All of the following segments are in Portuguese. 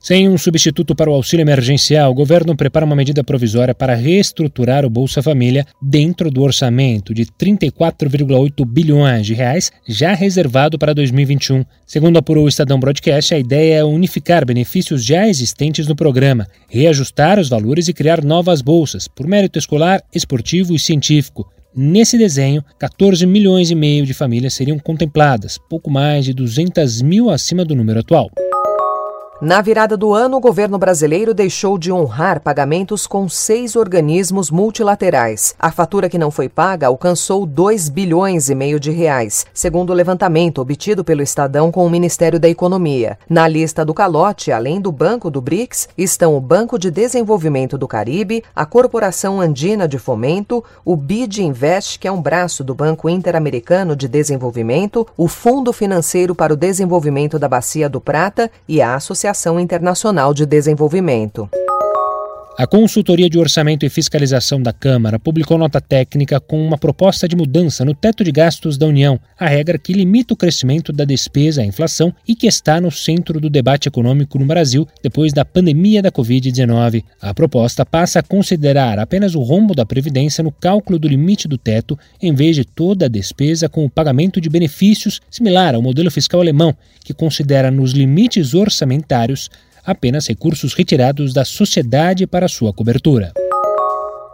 Sem um substituto para o auxílio emergencial, o governo prepara uma medida provisória para reestruturar o Bolsa Família dentro do orçamento de 34,8 bilhões de reais já reservado para 2021. Segundo apurou o Estadão Broadcast, a ideia é unificar benefícios já existentes no programa, reajustar os valores e criar novas bolsas por mérito escolar, esportivo e científico. Nesse desenho, 14 milhões e meio de famílias seriam contempladas, pouco mais de 200 mil acima do número atual. Na virada do ano, o governo brasileiro deixou de honrar pagamentos com seis organismos multilaterais. A fatura que não foi paga alcançou 2 bilhões e meio de reais, segundo o levantamento obtido pelo Estadão com o Ministério da Economia. Na lista do calote, além do Banco do BRICS, estão o Banco de Desenvolvimento do Caribe, a Corporação Andina de Fomento, o BID Invest, que é um braço do Banco Interamericano de Desenvolvimento, o Fundo Financeiro para o Desenvolvimento da Bacia do Prata e a Associação Associação Internacional de Desenvolvimento. A Consultoria de Orçamento e Fiscalização da Câmara publicou nota técnica com uma proposta de mudança no teto de gastos da União, a regra que limita o crescimento da despesa à inflação e que está no centro do debate econômico no Brasil depois da pandemia da Covid-19. A proposta passa a considerar apenas o rombo da Previdência no cálculo do limite do teto, em vez de toda a despesa com o pagamento de benefícios, similar ao modelo fiscal alemão, que considera nos limites orçamentários apenas recursos retirados da sociedade para sua cobertura.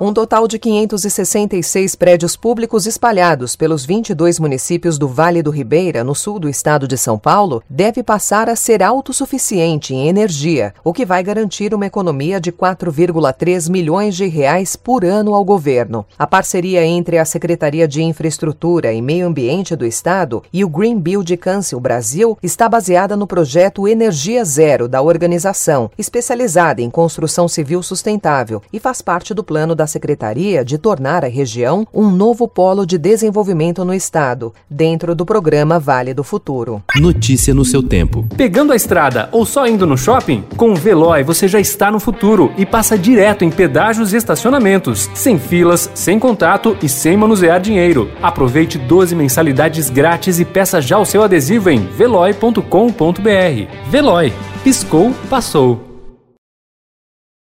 Um total de 566 prédios públicos espalhados pelos 22 municípios do Vale do Ribeira, no sul do estado de São Paulo, deve passar a ser autossuficiente em energia, o que vai garantir uma economia de 4,3 milhões de reais por ano ao governo. A parceria entre a Secretaria de Infraestrutura e Meio Ambiente do estado e o Green Build Council Brasil está baseada no projeto Energia Zero da organização, especializada em construção civil sustentável e faz parte do plano da Secretaria de tornar a região um novo polo de desenvolvimento no estado, dentro do programa Vale do Futuro. Notícia no seu tempo. Pegando a estrada ou só indo no shopping? Com o Veloy você já está no futuro e passa direto em pedágios e estacionamentos, sem filas, sem contato e sem manusear dinheiro. Aproveite 12 mensalidades grátis e peça já o seu adesivo em veloy.com.br. Veloy. Piscou, passou.